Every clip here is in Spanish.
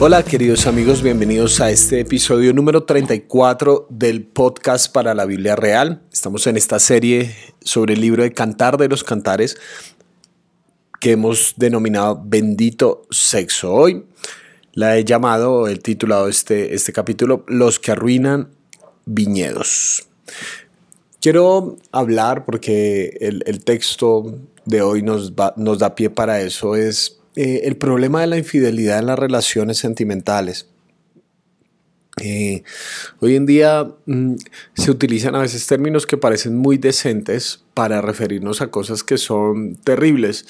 Hola queridos amigos, bienvenidos a este episodio número 34 del podcast para la Biblia Real. Estamos en esta serie sobre el libro de Cantar de los Cantares que hemos denominado Bendito Sexo. Hoy la he llamado, el titulado este, este capítulo, Los que arruinan viñedos. Quiero hablar porque el, el texto de hoy nos, va, nos da pie para eso, es eh, el problema de la infidelidad en las relaciones sentimentales. Eh, hoy en día mm, se utilizan a veces términos que parecen muy decentes para referirnos a cosas que son terribles.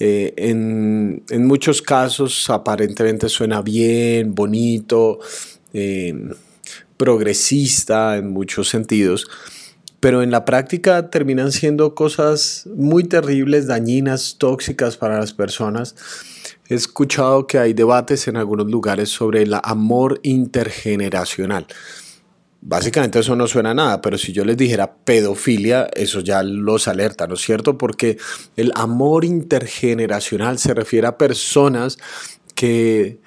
Eh, en, en, muchos casos aparentemente suena bien, bonito, progresista en muchos sentidos, pero en la práctica terminan siendo cosas muy terribles, dañinas, tóxicas para las personas. He escuchado que hay debates en algunos lugares sobre el amor intergeneracional. Básicamente eso no suena a nada, pero si yo les dijera pedofilia, eso ya los alerta, ¿no es cierto? Porque el amor intergeneracional se refiere a personas que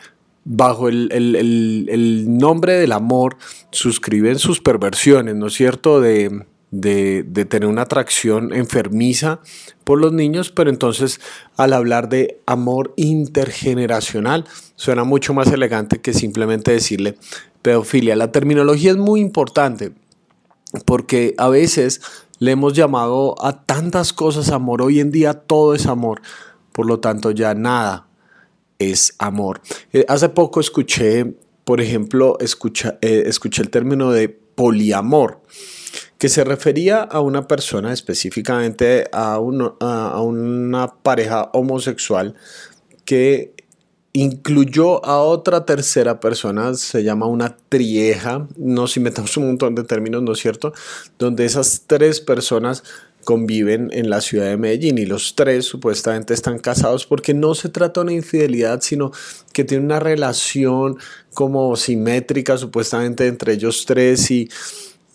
bajo el, el nombre del amor suscriben sus perversiones, ¿no es cierto? De, de, tener una atracción enfermiza por los niños, pero entonces al hablar de amor intergeneracional suena mucho más elegante que simplemente decirle pedofilia. La terminología es muy importante porque a veces le hemos llamado a tantas cosas amor, hoy en día todo es amor, por lo tanto ya nada es amor. Eh, hace poco escuché, por ejemplo, escucha, eh, escuché el término de poliamor que se refería a una persona, específicamente a, a una pareja homosexual que incluyó a otra tercera persona, se llama una trieja, nos inventamos un montón de términos, ¿no es cierto? Donde esas tres personas conviven en la ciudad de Medellín y los tres supuestamente están casados porque no se trata de una infidelidad, sino que tiene una relación como simétrica supuestamente entre ellos tres y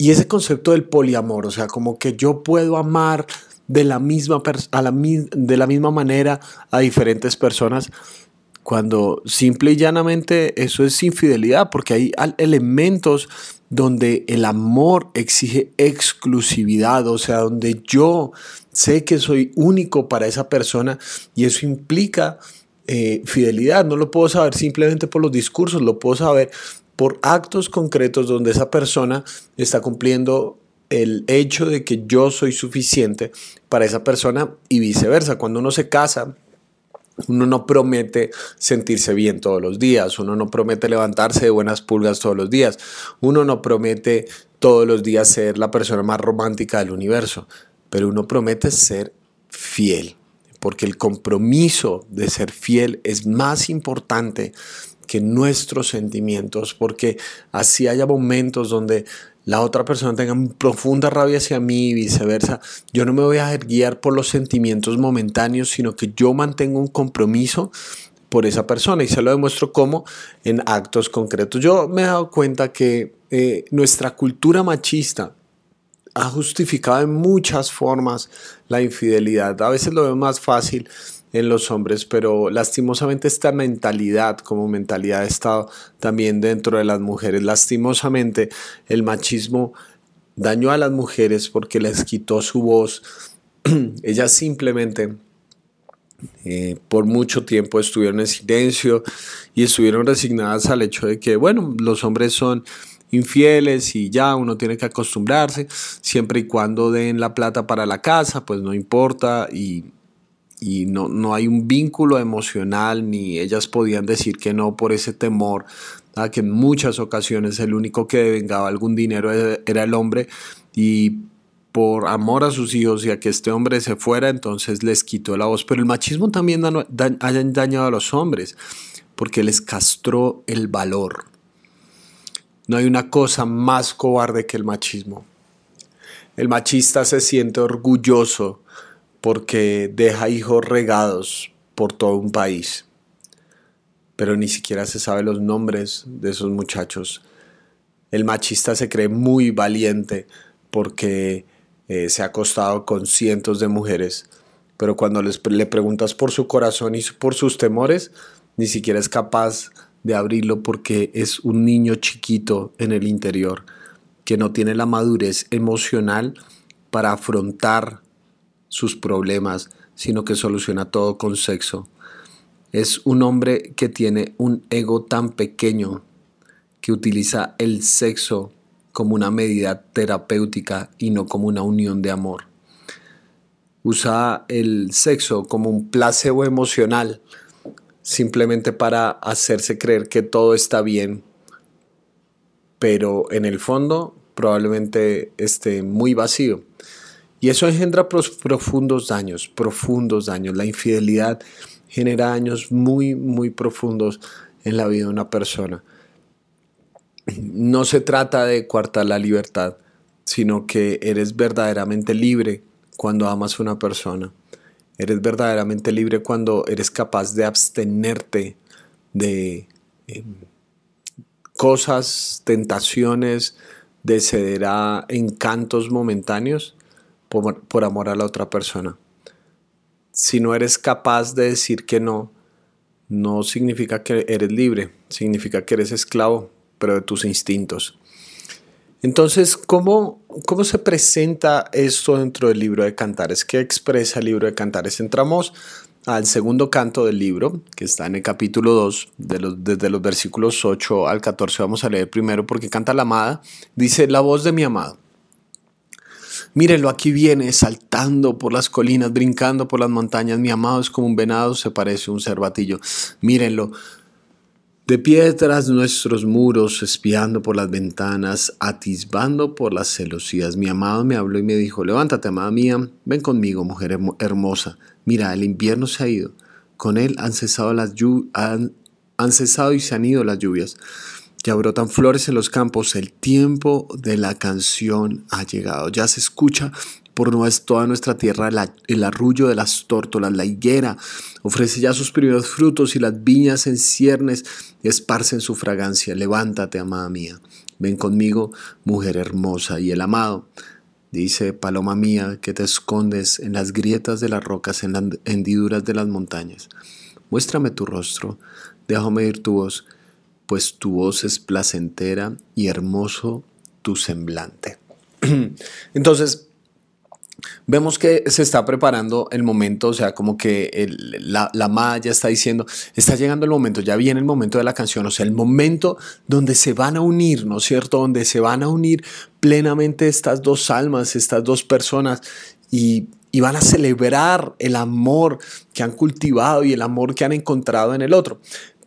y ese concepto del poliamor, o sea, como que yo puedo amar de la misma, de la misma manera a diferentes personas, cuando simple y llanamente eso es infidelidad, porque hay elementos donde el amor exige exclusividad, o sea, donde yo sé que soy único para esa persona y eso implica eh, fidelidad. No lo puedo saber simplemente por los discursos, lo puedo saber por actos concretos donde esa persona está cumpliendo el hecho de que yo soy suficiente para esa persona y viceversa. Cuando uno se casa, uno no promete sentirse bien todos los días, uno no promete levantarse de buenas pulgas todos los días, uno no promete todos los días ser la persona más romántica del universo, pero uno promete ser fiel, porque el compromiso de ser fiel es más importante que nuestros sentimientos, porque así haya momentos donde la otra persona tenga profunda rabia hacia mí y viceversa, yo no me voy a guiar por los sentimientos momentáneos, sino que yo mantengo un compromiso por esa persona y se lo demuestro como en actos concretos. Yo me he dado cuenta que eh, nuestra cultura machista ha justificado en muchas formas la infidelidad. A veces lo veo más fácil en los hombres, pero lastimosamente esta mentalidad como mentalidad ha estado también dentro de las mujeres. Lastimosamente el machismo dañó a las mujeres porque les quitó su voz. Ellas simplemente eh, por mucho tiempo estuvieron en silencio y estuvieron resignadas al hecho de que, bueno, los hombres son infieles y ya uno tiene que acostumbrarse, siempre y cuando den la plata para la casa, pues no importa y y no, no hay un vínculo emocional ni ellas podían decir que no por ese temor a que en muchas ocasiones el único que vengaba algún dinero era el hombre y por amor a sus hijos y a que este hombre se fuera, entonces les quitó la voz. Pero el machismo también ha dañado a los hombres porque les castró el valor. No hay una cosa más cobarde que el machismo. El machista se siente orgulloso porque deja hijos regados por todo un país. Pero ni siquiera se sabe los nombres de esos muchachos. El machista se cree muy valiente porque eh, se ha acostado con cientos de mujeres, pero cuando les, le preguntas por su corazón y por sus temores, ni siquiera es capaz de abrirlo porque es un niño chiquito en el interior que no tiene la madurez emocional para afrontar sus problemas, sino que soluciona todo con sexo. Es un hombre que tiene un ego tan pequeño que utiliza el sexo como una medida terapéutica y no como una unión de amor. Usa el sexo como un placebo emocional simplemente para hacerse creer que todo está bien, pero en el fondo probablemente esté muy vacío. Y eso engendra profundos daños, profundos daños. La infidelidad genera daños muy, muy profundos en la vida de una persona. No se trata de coartar la libertad, sino que eres verdaderamente libre cuando amas a una persona. Eres verdaderamente libre cuando eres capaz de abstenerte de em, cosas, tentaciones, de ceder a encantos momentáneos por, por amor a la otra persona. Si no eres capaz de decir que no, no significa que eres libre, significa que eres esclavo, pero de tus instintos. Entonces, ¿cómo, ¿cómo se presenta esto dentro del libro de Cantares? ¿Qué expresa el libro de Cantares? Entramos al segundo canto del libro, que está en el capítulo 2, de los, desde los versículos 8 al 14. Vamos a leer primero porque canta la amada. Dice, la voz de mi amado. Mírenlo, aquí viene, saltando por las colinas, brincando por las montañas. Mi amado es como un venado, se parece a un cervatillo. Mírenlo, de piedras nuestros muros, espiando por las ventanas, atisbando por las celosías. Mi amado me habló y me dijo, levántate, amada mía, ven conmigo, mujer hermosa. Mira, el invierno se ha ido. Con él han cesado, las han, han cesado y se han ido las lluvias. Ya brotan flores en los campos, el tiempo de la canción ha llegado. Ya se escucha por toda nuestra tierra el arrullo de las tórtolas, la higuera ofrece ya sus primeros frutos y las viñas en ciernes esparcen su fragancia. Levántate, amada mía, ven conmigo, mujer hermosa. Y el amado dice, paloma mía, que te escondes en las grietas de las rocas, en las hendiduras de las montañas. Muéstrame tu rostro, déjame oír tu voz, pues tu voz es placentera y hermoso tu semblante. Entonces, vemos que se está preparando el momento, o sea, como que la, la ya está diciendo, está llegando el momento, ya viene el momento de la canción, o sea, el momento donde se van a unir, ¿no es cierto? Donde se van a unir plenamente estas dos almas, estas dos personas y van a celebrar el amor que han cultivado y el amor que han encontrado en el otro.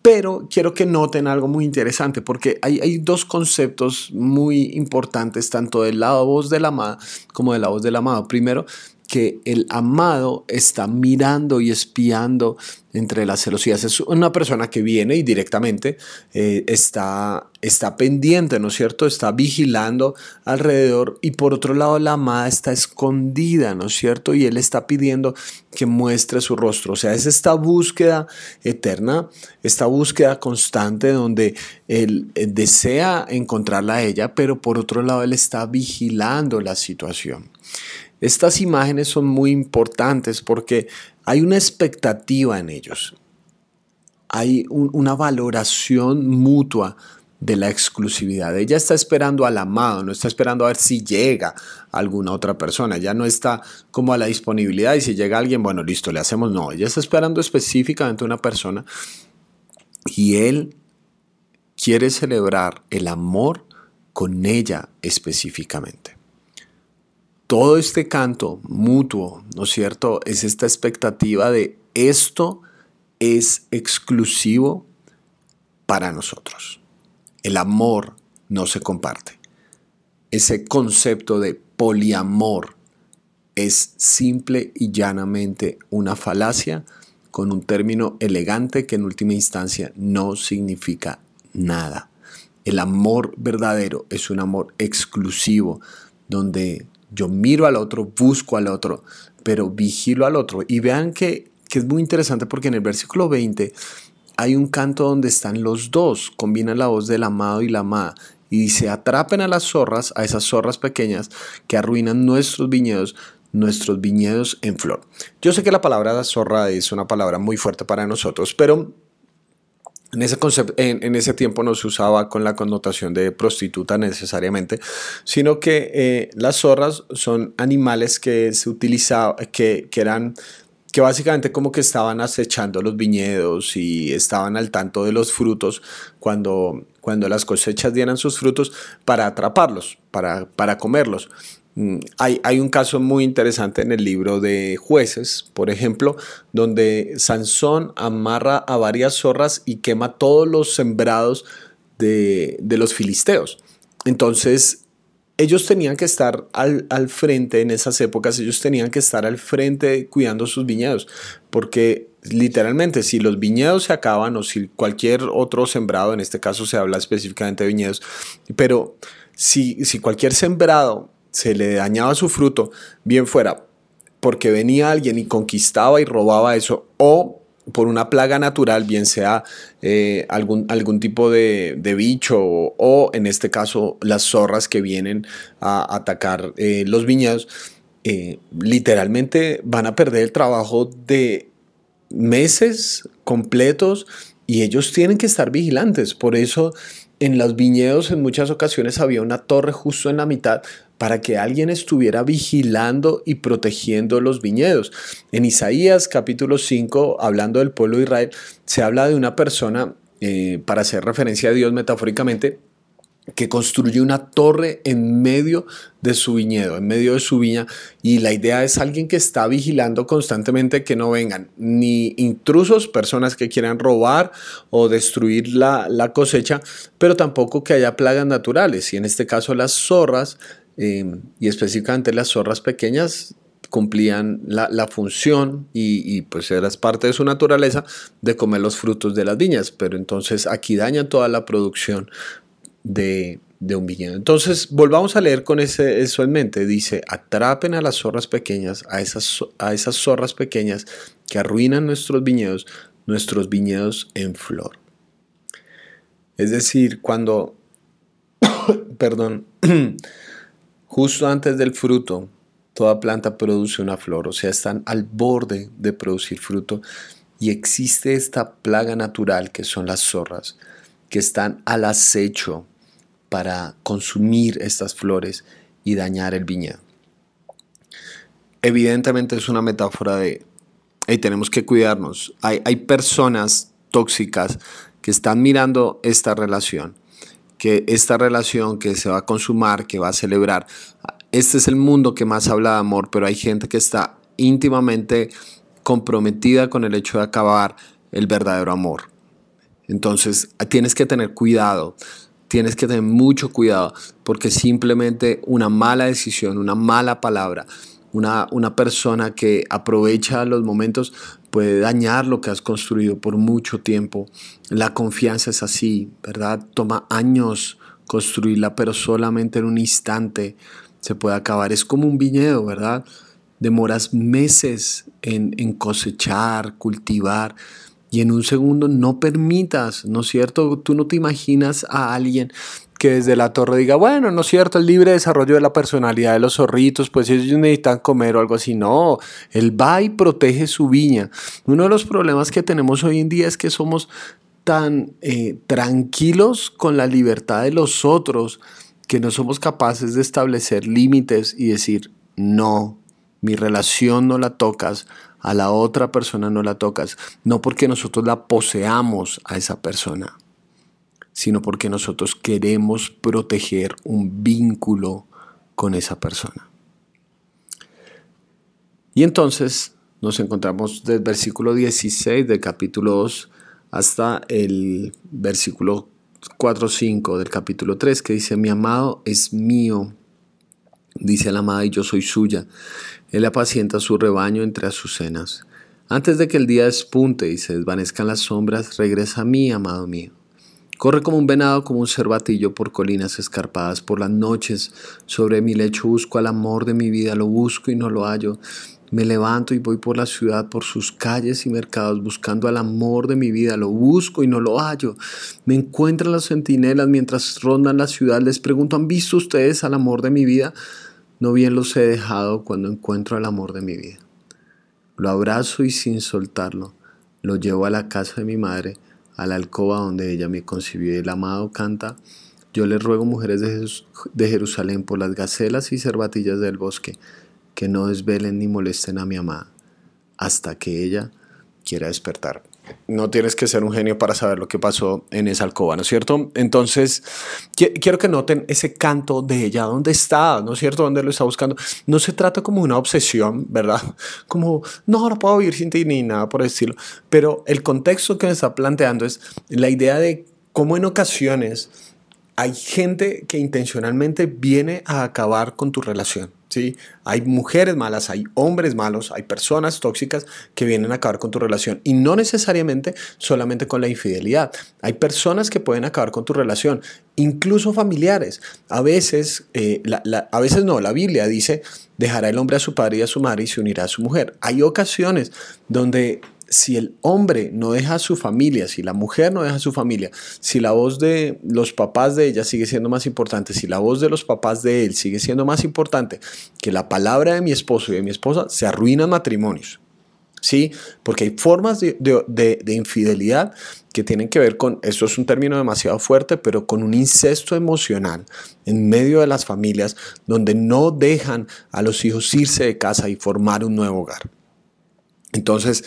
Pero quiero que noten algo muy interesante porque hay, dos conceptos muy importantes, tanto del lado voz de la amada como de la voz del amado. Primero, que el amado está mirando y espiando entre las celosías. Es una persona que viene y directamente eh, está, está pendiente, ¿no es cierto? Está vigilando alrededor y por otro lado la amada está escondida, ¿no es cierto? Y él está pidiendo que muestre su rostro. O sea, es esta búsqueda eterna, esta búsqueda constante donde él eh, desea encontrarla a ella, pero por otro lado él está vigilando la situación. Estas imágenes son muy importantes porque hay una expectativa en ellos. Hay una valoración mutua de la exclusividad. Ella está esperando al amado, no está esperando a ver si llega alguna otra persona. Ya no está como a la disponibilidad y si llega alguien, bueno, listo, le hacemos. No, ella está esperando específicamente una persona y él quiere celebrar el amor con ella específicamente todo este canto mutuo, ¿no es cierto? Es esta expectativa de esto es exclusivo para nosotros. El amor no se comparte. Ese concepto de poliamor es simple y llanamente una falacia con un término elegante que en última instancia no significa nada. El amor verdadero es un amor exclusivo donde yo miro al otro, busco al otro, pero vigilo al otro. Y vean que, es muy interesante porque en el versículo 20 hay un canto donde están los dos, combinan la voz del amado y la amada. Y dice, atrapen a las zorras, a esas zorras pequeñas que arruinan nuestros viñedos, nuestros viñedos en flor. Yo sé que la palabra zorra es una palabra muy fuerte para nosotros, pero En ese, en, ese tiempo no se usaba con la connotación de prostituta necesariamente, sino que eh, las zorras son animales que se utilizaban, que, que eran que básicamente como que estaban acechando los viñedos y estaban al tanto de los frutos cuando, cuando las cosechas dieran sus frutos para atraparlos, para, para comerlos. Mm, hay, un caso muy interesante en el libro de jueces, por ejemplo, donde Sansón amarra a varias zorras y quema todos los sembrados de, los filisteos. Entonces, ellos tenían que estar al, frente en esas épocas, ellos tenían que estar al frente cuidando sus viñedos, porque literalmente si los viñedos se acaban o si cualquier otro sembrado, en este caso se habla específicamente de viñedos, pero si cualquier sembrado se le dañaba su fruto, bien fuera porque venía alguien y conquistaba y robaba eso, o por una plaga natural, bien sea eh, algún, algún tipo de, bicho o, en este caso las zorras que vienen a atacar eh, los viñedos, eh, literalmente van a perder el trabajo de meses completos y ellos tienen que estar vigilantes. Por eso en los viñedos en muchas ocasiones había una torre justo en la mitad para que alguien estuviera vigilando y protegiendo los viñedos. En Isaías capítulo 5, hablando del pueblo de Israel, se habla de una persona, eh, para hacer referencia a Dios metafóricamente, que construye una torre en medio de su viñedo, en medio de su viña, y la idea es alguien que está vigilando constantemente que no vengan ni intrusos, personas que quieran robar o destruir la, la cosecha, pero tampoco que haya plagas naturales, y en este caso las zorras Em, y específicamente las zorras pequeñas cumplían la, función y, pues era parte de su naturaleza de comer los frutos de las viñas, pero entonces aquí dañan toda la producción de, un viñedo. Entonces volvamos a leer con ese, eso en mente, dice, atrapen a las zorras pequeñas, a esas, a esas zorras pequeñas que arruinan nuestros viñedos, nuestros viñedos en flor. Es decir, cuando, perdón, Justo antes del fruto, toda planta produce una flor, o sea, están al borde de producir fruto y existe esta plaga natural que son las zorras, que están al acecho para consumir estas flores y dañar el viñedo. Evidentemente es una metáfora de, hey, tenemos que cuidarnos. Hay, hay personas tóxicas que están mirando esta relación que esta relación que se va a consumar, que va a celebrar, este es el mundo que más habla de amor, pero hay gente que está íntimamente comprometida con el hecho de acabar el verdadero amor. Entonces tienes que tener cuidado, tienes que tener mucho cuidado, porque simplemente una mala decisión, una mala palabra, una, una persona que aprovecha los momentos puede dañar lo que has construido por mucho tiempo. La confianza es así, ¿verdad? Toma años construirla, pero solamente en un instante se puede acabar. Es como un viñedo, ¿verdad? Demoras meses en, en cosechar, cultivar, y en un segundo no permitas, ¿no es cierto? Tú no te imaginas a alguien que desde la torre diga, bueno, no es cierto, el libre desarrollo de la personalidad de los zorritos, pues ellos necesitan comer o algo así. No, él va protege su viña. Uno de los problemas que tenemos hoy en día es que somos tan eh, tranquilos con la libertad de los otros que no somos capaces de establecer límites y decir, no, mi relación no la tocas, a la otra persona no la tocas, no porque nosotros la poseamos a esa persona sino porque nosotros queremos proteger un vínculo con esa persona. Y entonces nos encontramos del versículo 16 del capítulo 2 hasta el versículo 4-5 del capítulo 3 que dice, mi amado es mío, dice la amada y yo soy suya. Él apacienta su rebaño entre azucenas. Antes de que el día despunte y se desvanezcan las sombras, regresa a mí, amado mío. Corre como un venado, como un cervatillo por colinas escarpadas por las noches. Sobre mi lecho busco al amor de mi vida, lo busco y no lo hallo. Me levanto y voy por la ciudad, por sus calles y mercados, buscando al amor de mi vida. Lo busco y no lo hallo. Me encuentran las centinelas mientras rondan la ciudad. Les pregunto, ¿han visto ustedes al amor de mi vida? No bien los he dejado cuando encuentro al amor de mi vida. Lo abrazo y sin soltarlo, lo llevo a la casa de mi madre a la alcoba donde ella me concibió. El amado canta, yo le ruego mujeres de, Jerusalén por las gacelas y cervatillas del bosque, que no desvelen ni molesten a mi amada, hasta que ella quiera despertar no tienes que ser un genio para saber lo que pasó en esa alcoba, ¿no es cierto? Entonces, quiero que noten ese canto de ella, ¿dónde está? ¿No es cierto? ¿Dónde lo está buscando? No se trata como una obsesión, ¿verdad? Como, no, no puedo vivir sin ti ni nada por el. Pero el contexto que me está planteando es la idea de cómo en ocasiones hay gente que intencionalmente viene a acabar con tu relación. ¿Sí? Hay mujeres malas, hay hombres malos, hay personas tóxicas que vienen a acabar con tu relación y no necesariamente solamente con la infidelidad. Hay personas que pueden acabar con tu relación, incluso familiares. A veces, eh, a veces no, la Biblia dice, dejará el hombre a su padre y a su madre y se unirá a su mujer. Hay ocasiones donde si el hombre no deja a su familia, si la mujer no deja a su familia, si la voz de los papás de ella sigue siendo más importante, si la voz de los papás de él sigue siendo más importante que la palabra de mi esposo y de mi esposa, se arruinan matrimonios. ¿Sí? Porque hay formas de, de infidelidad que tienen que ver con, esto es un término demasiado fuerte, pero con un incesto emocional en medio de las familias donde no dejan a los hijos irse de casa y formar un nuevo hogar. Entonces,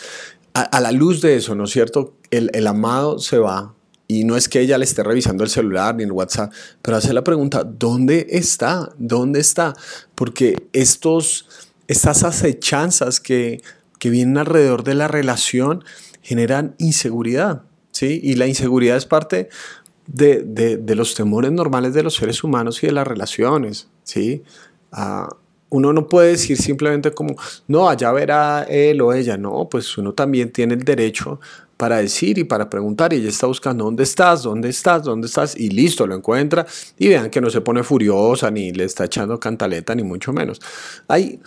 a, la luz de eso, ¿no es cierto? El, amado se va y no es que ella le esté revisando el celular ni el WhatsApp, pero hace la pregunta, ¿dónde está? ¿Dónde está? Porque estos, estas acechanzas que, que vienen alrededor de la relación generan inseguridad, ¿sí? Y la inseguridad es parte de, de, los temores normales de los seres humanos y de las relaciones, ¿sí? Ah, uno no puede decir simplemente como, no, allá verá él o ella, no, pues uno también tiene el derecho para decir y para preguntar y ella está buscando dónde estás, dónde estás, dónde estás y listo, lo encuentra y vean que no se pone furiosa ni le está echando cantaleta ni mucho menos. Hay,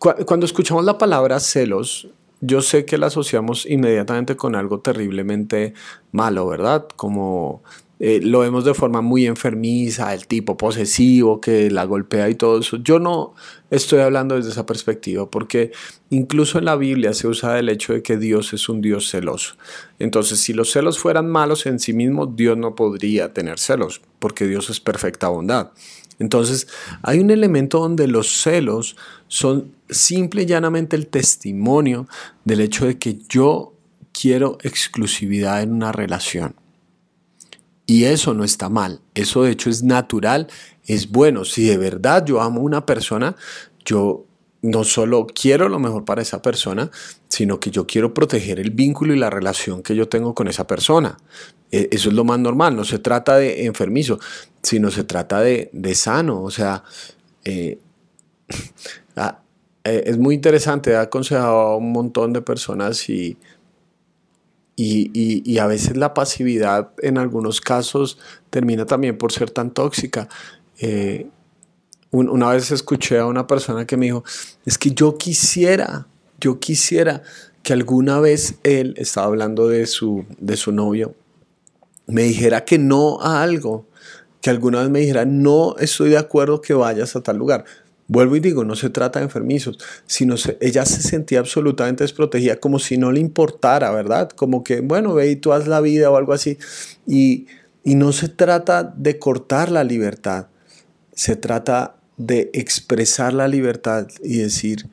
cuando escuchamos la palabra celos, yo sé que la asociamos inmediatamente con algo terriblemente malo, ¿verdad? Como eh, lo vemos de forma muy enfermiza, el tipo posesivo que la golpea y todo eso. Yo no estoy hablando desde esa perspectiva porque incluso en la Biblia se usa el hecho de que Dios es un Dios celoso. Entonces, si los celos fueran malos en sí mismos, Dios no podría tener celos porque Dios es perfecta bondad. Entonces, hay un elemento donde los celos son simple y llanamente el testimonio del hecho de que yo quiero exclusividad en una relación. Y eso no está mal, eso de hecho es natural, es bueno. Si de verdad yo amo a una persona, yo no solo quiero lo mejor para esa persona, sino que yo quiero proteger el vínculo y la relación que yo tengo con esa persona. E, eso es lo más normal, no se trata de enfermizo, sino se trata de, sano. O sea, eh, ah, eh, es muy interesante, he aconsejado a un montón de personas y y, a veces la pasividad en algunos casos termina también por ser tan tóxica. Eh, una vez escuché a una persona que me dijo, es que yo quisiera, yo quisiera que alguna vez él, estaba hablando de su, de su novio, me dijera que no a algo, que alguna vez me dijera, no estoy de acuerdo que vayas a tal lugar. Vuelvo y digo, no se trata de enfermizos, sino ella se sentía absolutamente desprotegida, como si no le importara, ¿verdad? Como que, bueno, ve y tú haz la vida o algo así. Y no se trata de cortar la libertad, se trata de expresar la libertad y decir,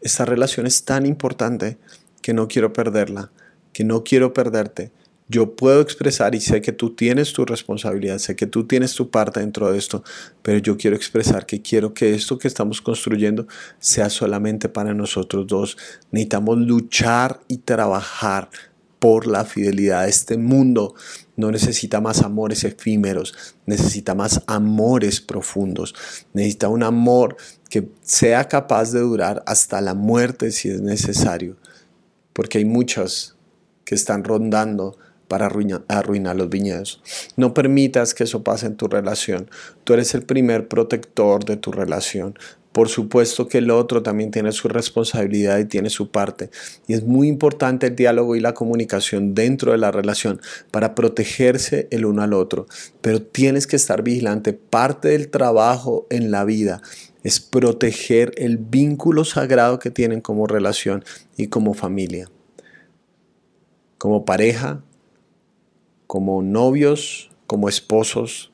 esta relación es tan importante que no quiero perderla, que no quiero perderte yo puedo expresar y sé que tú tienes tu responsabilidad, sé que tú tienes tu parte dentro de esto, pero yo quiero expresar que quiero que esto que estamos construyendo sea solamente para nosotros dos. Necesitamos luchar y trabajar por la fidelidad. Este mundo no necesita más amores efímeros, necesita más amores profundos, necesita un amor que sea capaz de durar hasta la muerte si es necesario, porque hay muchas que están rondando para arruinar, los viñedos. No permitas que eso pase en tu relación. Tú eres el primer protector de tu relación. Por supuesto que el otro también tiene su responsabilidad y tiene su parte. Y es muy importante el diálogo y la comunicación dentro de la relación para protegerse el uno al otro. Pero tienes que estar vigilante. Parte del trabajo en la vida es proteger el vínculo sagrado que tienen como relación y como familia. Como pareja, como novios, como esposos,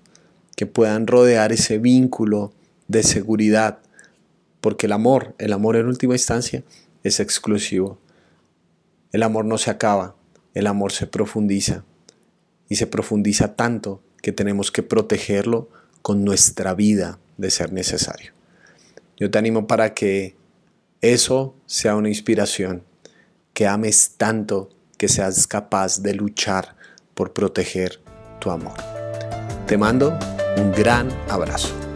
que puedan rodear ese vínculo de seguridad, porque el amor, el amor en última instancia, es exclusivo. El amor no se acaba, el amor se profundiza y se profundiza tanto que tenemos que protegerlo con nuestra vida de ser necesario. Yo te animo para que eso sea una inspiración, que ames tanto que seas capaz de luchar por proteger tu amor. Te mando un gran abrazo.